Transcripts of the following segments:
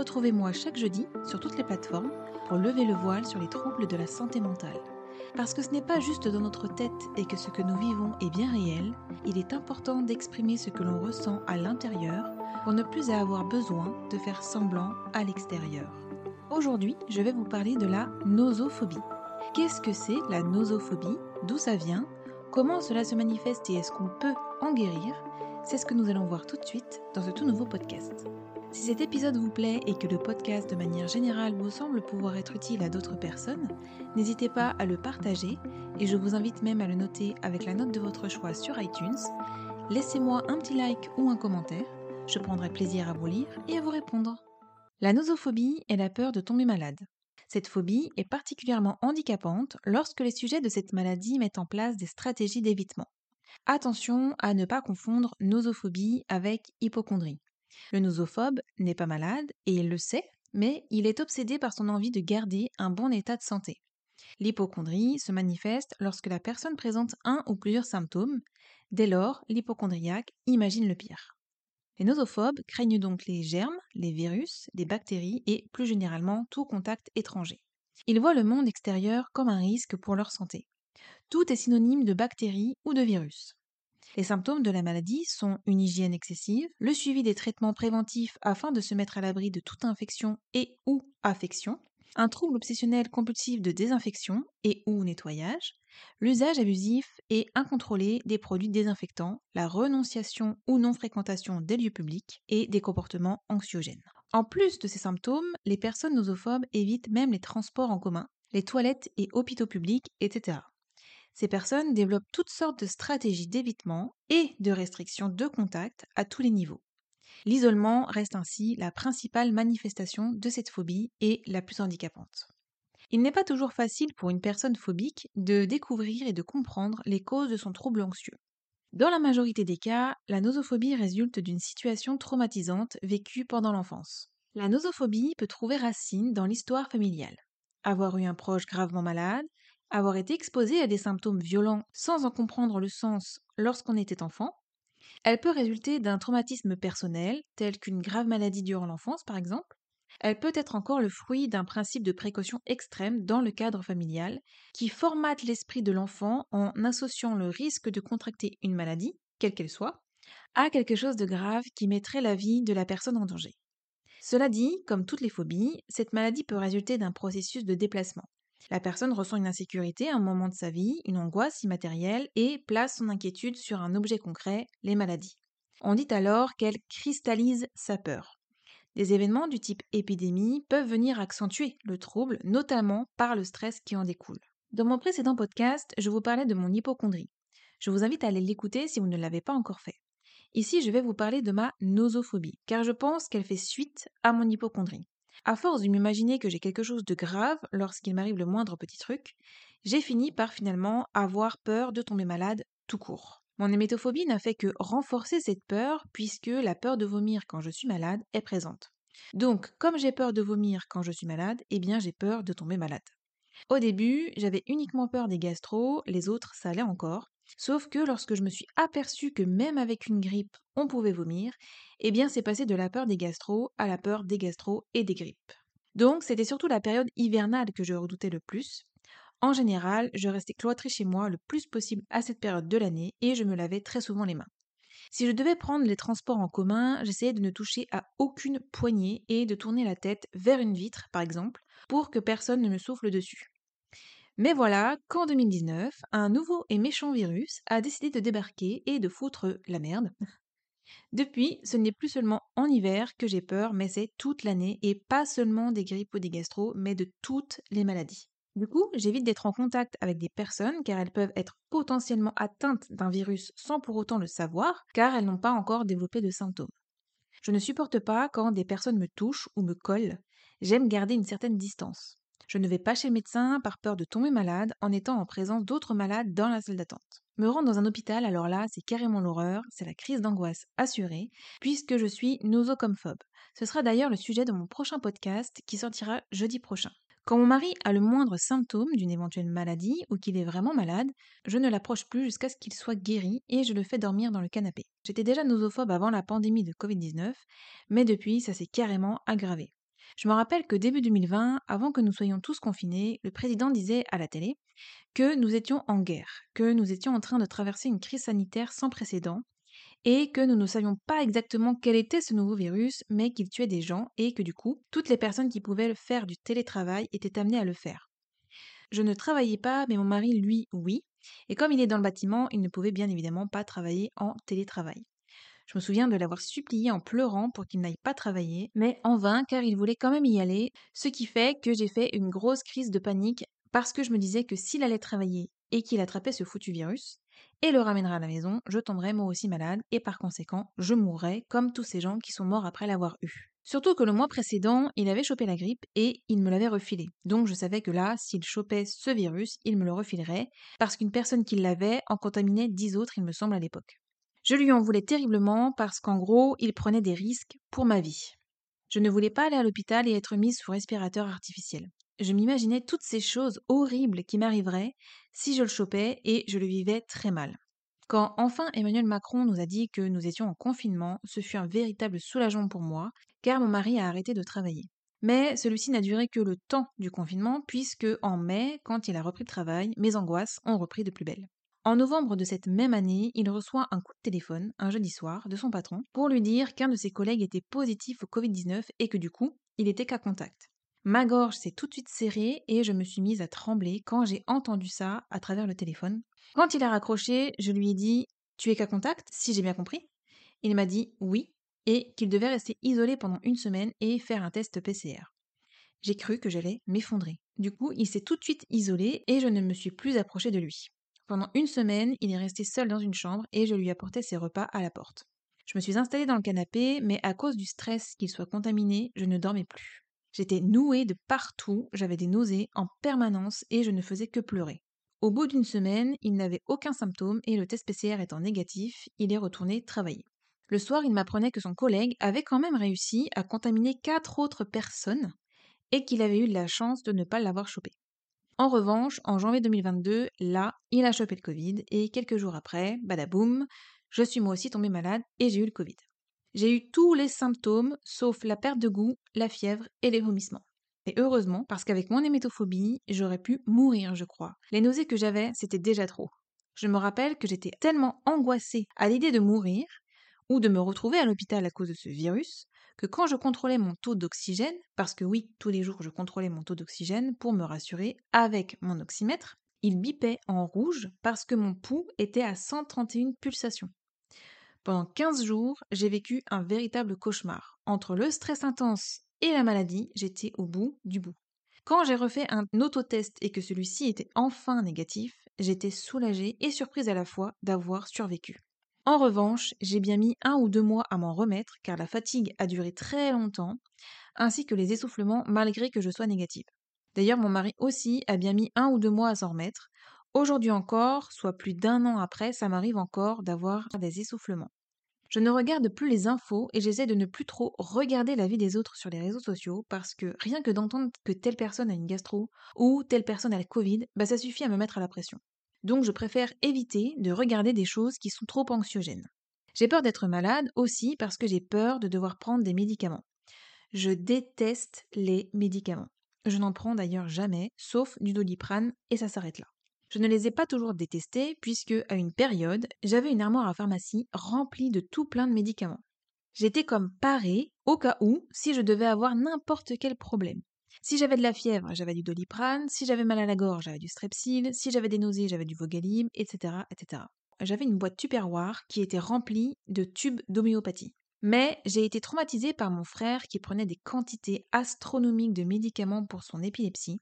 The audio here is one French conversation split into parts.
Retrouvez-moi chaque jeudi sur toutes les plateformes pour lever le voile sur les troubles de la santé mentale. Parce que ce n'est pas juste dans notre tête et que ce que nous vivons est bien réel, il est important d'exprimer ce que l'on ressent à l'intérieur pour ne plus avoir besoin de faire semblant à l'extérieur. Aujourd'hui, je vais vous parler de la nosophobie. Qu'est-ce que c'est la nosophobie? D'où ça vient? Comment cela se manifeste et est-ce qu'on peut en guérir? C'est ce que nous allons voir tout de suite dans ce tout nouveau podcast. Si cet épisode vous plaît et que le podcast de manière générale vous semble pouvoir être utile à d'autres personnes, n'hésitez pas à le partager et je vous invite même à le noter avec la note de votre choix sur iTunes. Laissez-moi un petit like ou un commentaire, je prendrai plaisir à vous lire et à vous répondre. La nosophobie est la peur de tomber malade. Cette phobie est particulièrement handicapante lorsque les sujets de cette maladie mettent en place des stratégies d'évitement. Attention à ne pas confondre nosophobie avec hypochondrie. Le nosophobe n'est pas malade et il le sait, mais il est obsédé par son envie de garder un bon état de santé. L'hypochondrie se manifeste lorsque la personne présente un ou plusieurs symptômes. Dès lors, l'hypochondriaque imagine le pire. Les nosophobes craignent donc les germes, les virus, les bactéries et plus généralement tout contact étranger. Ils voient le monde extérieur comme un risque pour leur santé. Tout est synonyme de bactéries ou de virus. Les symptômes de la maladie sont une hygiène excessive, le suivi des traitements préventifs afin de se mettre à l'abri de toute infection et ou affection, un trouble obsessionnel compulsif de désinfection et ou nettoyage, l'usage abusif et incontrôlé des produits désinfectants, la renonciation ou non-fréquentation des lieux publics et des comportements anxiogènes. En plus de ces symptômes, les personnes nosophobes évitent même les transports en commun, les toilettes et hôpitaux publics, etc. Ces personnes développent toutes sortes de stratégies d'évitement et de restriction de contact à tous les niveaux. L'isolement reste ainsi la principale manifestation de cette phobie et la plus handicapante. Il n'est pas toujours facile pour une personne phobique de découvrir et de comprendre les causes de son trouble anxieux. Dans la majorité des cas, la nosophobie résulte d'une situation traumatisante vécue pendant l'enfance. La nosophobie peut trouver racine dans l'histoire familiale. Avoir eu un proche gravement malade, avoir été exposé à des symptômes violents sans en comprendre le sens lorsqu'on était enfant. Elle peut résulter d'un traumatisme personnel, tel qu'une grave maladie durant l'enfance par exemple. Elle peut être encore le fruit d'un principe de précaution extrême dans le cadre familial, qui formate l'esprit de l'enfant en associant le risque de contracter une maladie, quelle qu'elle soit, à quelque chose de grave qui mettrait la vie de la personne en danger. Cela dit, comme toutes les phobies, cette maladie peut résulter d'un processus de déplacement. La personne ressent une insécurité à un moment de sa vie, une angoisse immatérielle, et place son inquiétude sur un objet concret, les maladies. On dit alors qu'elle cristallise sa peur. Des événements du type épidémie peuvent venir accentuer le trouble, notamment par le stress qui en découle. Dans mon précédent podcast, je vous parlais de mon hypochondrie. Je vous invite à aller l'écouter si vous ne l'avez pas encore fait. Ici, je vais vous parler de ma nosophobie, car je pense qu'elle fait suite à mon hypochondrie. À force de m'imaginer que j'ai quelque chose de grave lorsqu'il m'arrive le moindre petit truc, j'ai fini par finalement avoir peur de tomber malade tout court. Mon hémétophobie n'a fait que renforcer cette peur puisque la peur de vomir quand je suis malade est présente. Donc, comme j'ai peur de vomir quand je suis malade, eh bien j'ai peur de tomber malade. Au début, j'avais uniquement peur des gastro, les autres ça allait encore, Sauf que lorsque je me suis aperçue que même avec une grippe, on pouvait vomir, eh bien c'est passé de la peur des gastro à la peur des gastro et des grippes. Donc c'était surtout la période hivernale que je redoutais le plus. En général, je restais cloîtrée chez moi le plus possible à cette période de l'année et je me lavais très souvent les mains. Si je devais prendre les transports en commun, j'essayais de ne toucher à aucune poignée et de tourner la tête vers une vitre, par exemple, pour que personne ne me souffle dessus. Mais voilà qu'en 2019, un nouveau et méchant virus a décidé de débarquer et de foutre la merde. Depuis, ce n'est plus seulement en hiver que j'ai peur, mais c'est toute l'année, et pas seulement des grippes ou des gastro, mais de toutes les maladies. Du coup, j'évite d'être en contact avec des personnes car elles peuvent être potentiellement atteintes d'un virus sans pour autant le savoir, car elles n'ont pas encore développé de symptômes. Je ne supporte pas quand des personnes me touchent ou me collent. j'aime garder une certaine distance. Je ne vais pas chez le médecin par peur de tomber malade en étant en présence d'autres malades dans la salle d'attente. Me rendre dans un hôpital, alors là, c'est carrément l'horreur, c'est la crise d'angoisse assurée, puisque je suis nosocomophobe. Ce sera d'ailleurs le sujet de mon prochain podcast qui sortira jeudi prochain. Quand mon mari a le moindre symptôme d'une éventuelle maladie ou qu'il est vraiment malade, je ne l'approche plus jusqu'à ce qu'il soit guéri et je le fais dormir dans le canapé. J'étais déjà nosophobe avant la pandémie de Covid-19, mais depuis, ça s'est carrément aggravé. Je me rappelle que début 2020, avant que nous soyons tous confinés, le président disait à la télé que nous étions en guerre, que nous étions en train de traverser une crise sanitaire sans précédent et que nous ne savions pas exactement quel était ce nouveau virus, mais qu'il tuait des gens et que du coup, toutes les personnes qui pouvaient faire du télétravail étaient amenées à le faire. Je ne travaillais pas, mais mon mari, lui, oui, et comme il est dans le bâtiment, il ne pouvait bien évidemment pas travailler en télétravail. Je me souviens de l'avoir supplié en pleurant pour qu'il n'aille pas travailler, mais en vain car il voulait quand même y aller, ce qui fait que j'ai fait une grosse crise de panique parce que je me disais que s'il allait travailler et qu'il attrapait ce foutu virus, et le ramènerait à la maison, je tomberais moi aussi malade et par conséquent, je mourrais comme tous ces gens qui sont morts après l'avoir eu. Surtout que le mois précédent, il avait chopé la grippe et il me l'avait refilé. Donc je savais que là, s'il chopait ce virus, il me le refilerait, parce qu'une personne qui l'avait en contaminait dix autres, il me semble, à l'époque. Je lui en voulais terriblement parce qu'en gros, il prenait des risques pour ma vie. Je ne voulais pas aller à l'hôpital et être mise sous respirateur artificiel. Je m'imaginais toutes ces choses horribles qui m'arriveraient si je le chopais et je le vivais très mal. Quand enfin Emmanuel Macron nous a dit que nous étions en confinement, ce fut un véritable soulagement pour moi, car mon mari a arrêté de travailler. Mais celui-ci n'a duré que le temps du confinement, puisque en mai, quand il a repris le travail, mes angoisses ont repris de plus belle. En novembre de cette même année, il reçoit un coup de téléphone, un jeudi soir, de son patron, pour lui dire qu'un de ses collègues était positif au Covid-19 et que du coup, il était qu'à contact. Ma gorge s'est tout de suite serrée et je me suis mise à trembler quand j'ai entendu ça à travers le téléphone. Quand il a raccroché, je lui ai dit Tu es qu'à contact, si j'ai bien compris? Il m'a dit oui et qu'il devait rester isolé pendant une semaine et faire un test PCR. J'ai cru que j'allais m'effondrer. Du coup, il s'est tout de suite isolé et je ne me suis plus approchée de lui. Pendant une semaine, il est resté seul dans une chambre et je lui apportais ses repas à la porte. Je me suis installée dans le canapé, mais à cause du stress qu'il soit contaminé, je ne dormais plus. J'étais nouée de partout, j'avais des nausées en permanence et je ne faisais que pleurer. Au bout d'une semaine, il n'avait aucun symptôme et le test PCR étant négatif, il est retourné travailler. Le soir, il m'apprenait que son collègue avait quand même réussi à contaminer quatre autres personnes et qu'il avait eu de la chance de ne pas l'avoir chopé. En revanche, en janvier 2022, là, il a chopé le Covid et quelques jours après, badaboum, je suis moi aussi tombée malade et j'ai eu le Covid. J'ai eu tous les symptômes sauf la perte de goût, la fièvre et les vomissements. Et heureusement, parce qu'avec mon hémétophobie, j'aurais pu mourir, je crois. Les nausées que j'avais, c'était déjà trop. Je me rappelle que j'étais tellement angoissée à l'idée de mourir ou de me retrouver à l'hôpital à cause de ce virus que quand je contrôlais mon taux d'oxygène, parce que oui, tous les jours je contrôlais mon taux d'oxygène pour me rassurer avec mon oxymètre, il bipait en rouge parce que mon pouls était à 131 pulsations. Pendant 15 jours, j'ai vécu un véritable cauchemar. Entre le stress intense et la maladie, j'étais au bout du bout. Quand j'ai refait un autotest et que celui-ci était enfin négatif, j'étais soulagée et surprise à la fois d'avoir survécu. En revanche, j'ai bien mis un ou deux mois à m'en remettre car la fatigue a duré très longtemps, ainsi que les essoufflements malgré que je sois négative. D'ailleurs, mon mari aussi a bien mis un ou deux mois à s'en remettre. Aujourd'hui encore, soit plus d'un an après, ça m'arrive encore d'avoir des essoufflements. Je ne regarde plus les infos et j'essaie de ne plus trop regarder la vie des autres sur les réseaux sociaux parce que rien que d'entendre que telle personne a une gastro ou telle personne a le Covid, bah ça suffit à me mettre à la pression. Donc je préfère éviter de regarder des choses qui sont trop anxiogènes. J'ai peur d'être malade aussi parce que j'ai peur de devoir prendre des médicaments. Je déteste les médicaments. Je n'en prends d'ailleurs jamais, sauf du doliprane, et ça s'arrête là. Je ne les ai pas toujours détestés, puisque, à une période, j'avais une armoire à pharmacie remplie de tout plein de médicaments. J'étais comme parée, au cas où, si je devais avoir n'importe quel problème. Si j'avais de la fièvre, j'avais du doliprane, si j'avais mal à la gorge, j'avais du strepsil, si j'avais des nausées, j'avais du vogalib, etc., etc. J'avais une boîte tupperware qui était remplie de tubes d'homéopathie. Mais j'ai été traumatisée par mon frère qui prenait des quantités astronomiques de médicaments pour son épilepsie,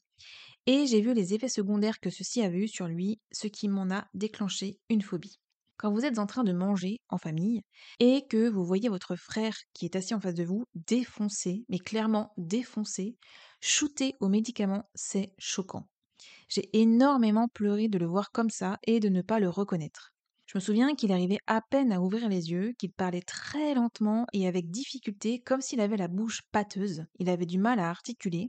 et j'ai vu les effets secondaires que ceci avait eu sur lui, ce qui m'en a déclenché une phobie. quand vous êtes en train de manger en famille et que vous voyez votre frère qui est assis en face de vous défoncé, mais clairement défoncé, shooté aux médicaments, c'est choquant. J'ai énormément pleuré de le voir comme ça et de ne pas le reconnaître. Je me souviens qu'il arrivait à peine à ouvrir les yeux, qu'il parlait très lentement et avec difficulté, comme s'il avait la bouche pâteuse. Il avait du mal à articuler.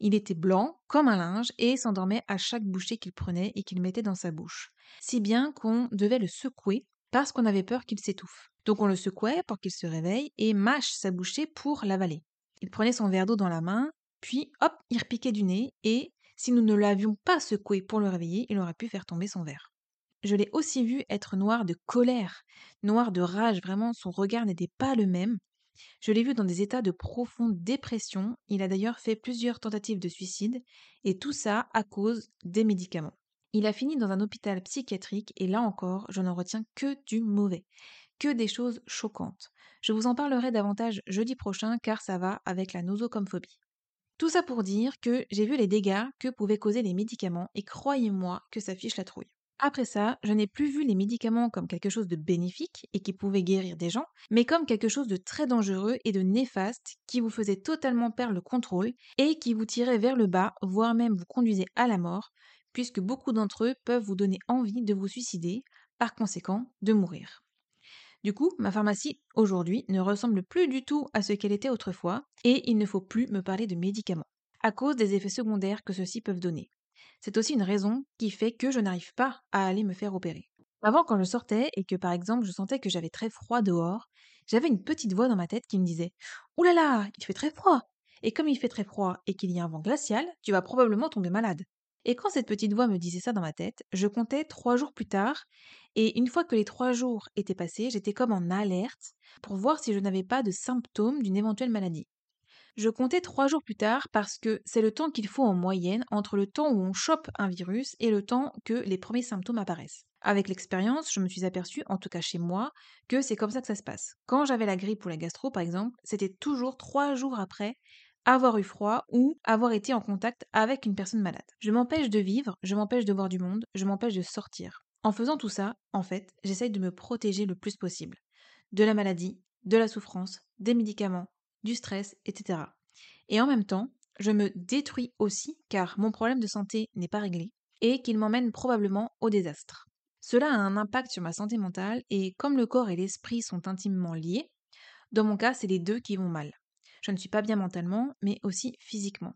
Il était blanc, comme un linge, et s'endormait à chaque bouchée qu'il prenait et qu'il mettait dans sa bouche. Si bien qu'on devait le secouer parce qu'on avait peur qu'il s'étouffe. Donc on le secouait pour qu'il se réveille et mâche sa bouchée pour l'avaler. Il prenait son verre d'eau dans la main, puis hop, il repiquait du nez et si nous ne l'avions pas secoué pour le réveiller, il aurait pu faire tomber son verre. Je l'ai aussi vu être noir de colère, noir de rage, vraiment son regard n'était pas le même. Je l'ai vu dans des états de profonde dépression, il a d'ailleurs fait plusieurs tentatives de suicide, et tout ça à cause des médicaments. Il a fini dans un hôpital psychiatrique, et là encore, je n'en retiens que du mauvais, que des choses choquantes. Je vous en parlerai davantage jeudi prochain car ça va avec la nosocomophobie. Tout ça pour dire que j'ai vu les dégâts que pouvaient causer les médicaments et croyez-moi que ça fiche la trouille. Après ça, je n'ai plus vu les médicaments comme quelque chose de bénéfique et qui pouvait guérir des gens, mais comme quelque chose de très dangereux et de néfaste qui vous faisait totalement perdre le contrôle et qui vous tirait vers le bas, voire même vous conduisait à la mort, puisque beaucoup d'entre eux peuvent vous donner envie de vous suicider, par conséquent de mourir. Du coup, ma pharmacie, aujourd'hui, ne ressemble plus du tout à ce qu'elle était autrefois, et il ne faut plus me parler de médicaments, à cause des effets secondaires que ceux-ci peuvent donner. C'est aussi une raison qui fait que je n'arrive pas à aller me faire opérer. Avant, quand je sortais et que par exemple je sentais que j'avais très froid dehors, j'avais une petite voix dans ma tête qui me disait Ouh là là, il fait très froid Et comme il fait très froid et qu'il y a un vent glacial, tu vas probablement tomber malade. Et quand cette petite voix me disait ça dans ma tête, je comptais trois jours plus tard, et une fois que les trois jours étaient passés, j'étais comme en alerte pour voir si je n'avais pas de symptômes d'une éventuelle maladie. Je comptais trois jours plus tard parce que c'est le temps qu'il faut en moyenne entre le temps où on chope un virus et le temps que les premiers symptômes apparaissent. Avec l'expérience, je me suis aperçue, en tout cas chez moi, que c'est comme ça que ça se passe. Quand j'avais la grippe ou la gastro, par exemple, c'était toujours trois jours après avoir eu froid ou avoir été en contact avec une personne malade. Je m'empêche de vivre, je m'empêche de voir du monde, je m'empêche de sortir. En faisant tout ça, en fait, j'essaye de me protéger le plus possible. De la maladie, de la souffrance, des médicaments, du stress, etc. Et en même temps, je me détruis aussi car mon problème de santé n'est pas réglé et qu'il m'emmène probablement au désastre. Cela a un impact sur ma santé mentale et comme le corps et l'esprit sont intimement liés, dans mon cas, c'est les deux qui vont mal. Je ne suis pas bien mentalement, mais aussi physiquement.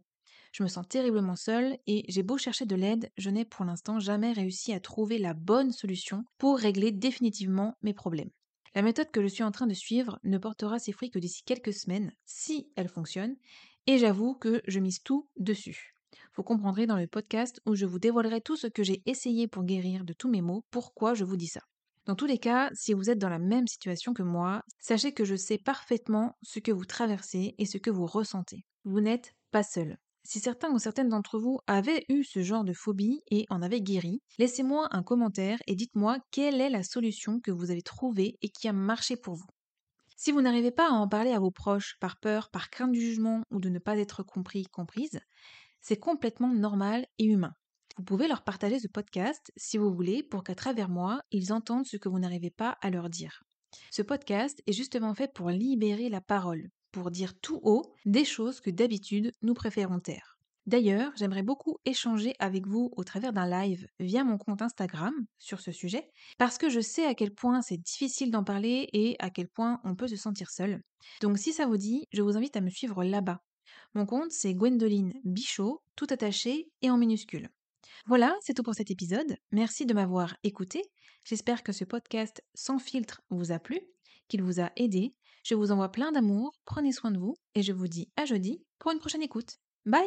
Je me sens terriblement seule et j'ai beau chercher de l'aide, je n'ai pour l'instant jamais réussi à trouver la bonne solution pour régler définitivement mes problèmes. La méthode que je suis en train de suivre ne portera ses fruits que d'ici quelques semaines, si elle fonctionne, et j'avoue que je mise tout dessus. Vous comprendrez dans le podcast où je vous dévoilerai tout ce que j'ai essayé pour guérir de tous mes maux, pourquoi je vous dis ça. Dans tous les cas, si vous êtes dans la même situation que moi, sachez que je sais parfaitement ce que vous traversez et ce que vous ressentez. Vous n'êtes pas seul. Si certains ou certaines d'entre vous avaient eu ce genre de phobie et en avaient guéri, laissez-moi un commentaire et dites-moi quelle est la solution que vous avez trouvée et qui a marché pour vous. Si vous n'arrivez pas à en parler à vos proches par peur, par crainte du jugement ou de ne pas être compris, comprise, c'est complètement normal et humain. Vous pouvez leur partager ce podcast si vous voulez pour qu'à travers moi, ils entendent ce que vous n'arrivez pas à leur dire. Ce podcast est justement fait pour libérer la parole, pour dire tout haut des choses que d'habitude nous préférons taire. D'ailleurs, j'aimerais beaucoup échanger avec vous au travers d'un live via mon compte Instagram sur ce sujet, parce que je sais à quel point c'est difficile d'en parler et à quel point on peut se sentir seul. Donc si ça vous dit, je vous invite à me suivre là-bas. Mon compte, c'est Gwendoline Bichot, tout attaché et en minuscule. Voilà, c'est tout pour cet épisode. Merci de m'avoir écouté. J'espère que ce podcast sans filtre vous a plu, qu'il vous a aidé. Je vous envoie plein d'amour, prenez soin de vous et je vous dis à jeudi pour une prochaine écoute. Bye